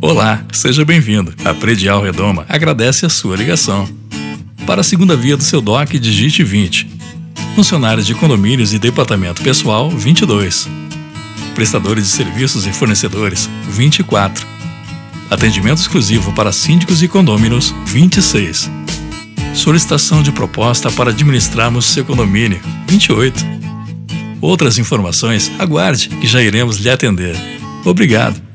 Olá, seja bem-vindo. A Predial Redoma agradece a sua ligação. Para a segunda via do seu DOC, digite 20. Funcionários de condomínios e departamento pessoal, 22. Prestadores de serviços e fornecedores, 24. Atendimento exclusivo para síndicos e condôminos, 26. Solicitação de proposta para administrarmos seu condomínio, 28. Outras informações, aguarde que já iremos lhe atender. Obrigado.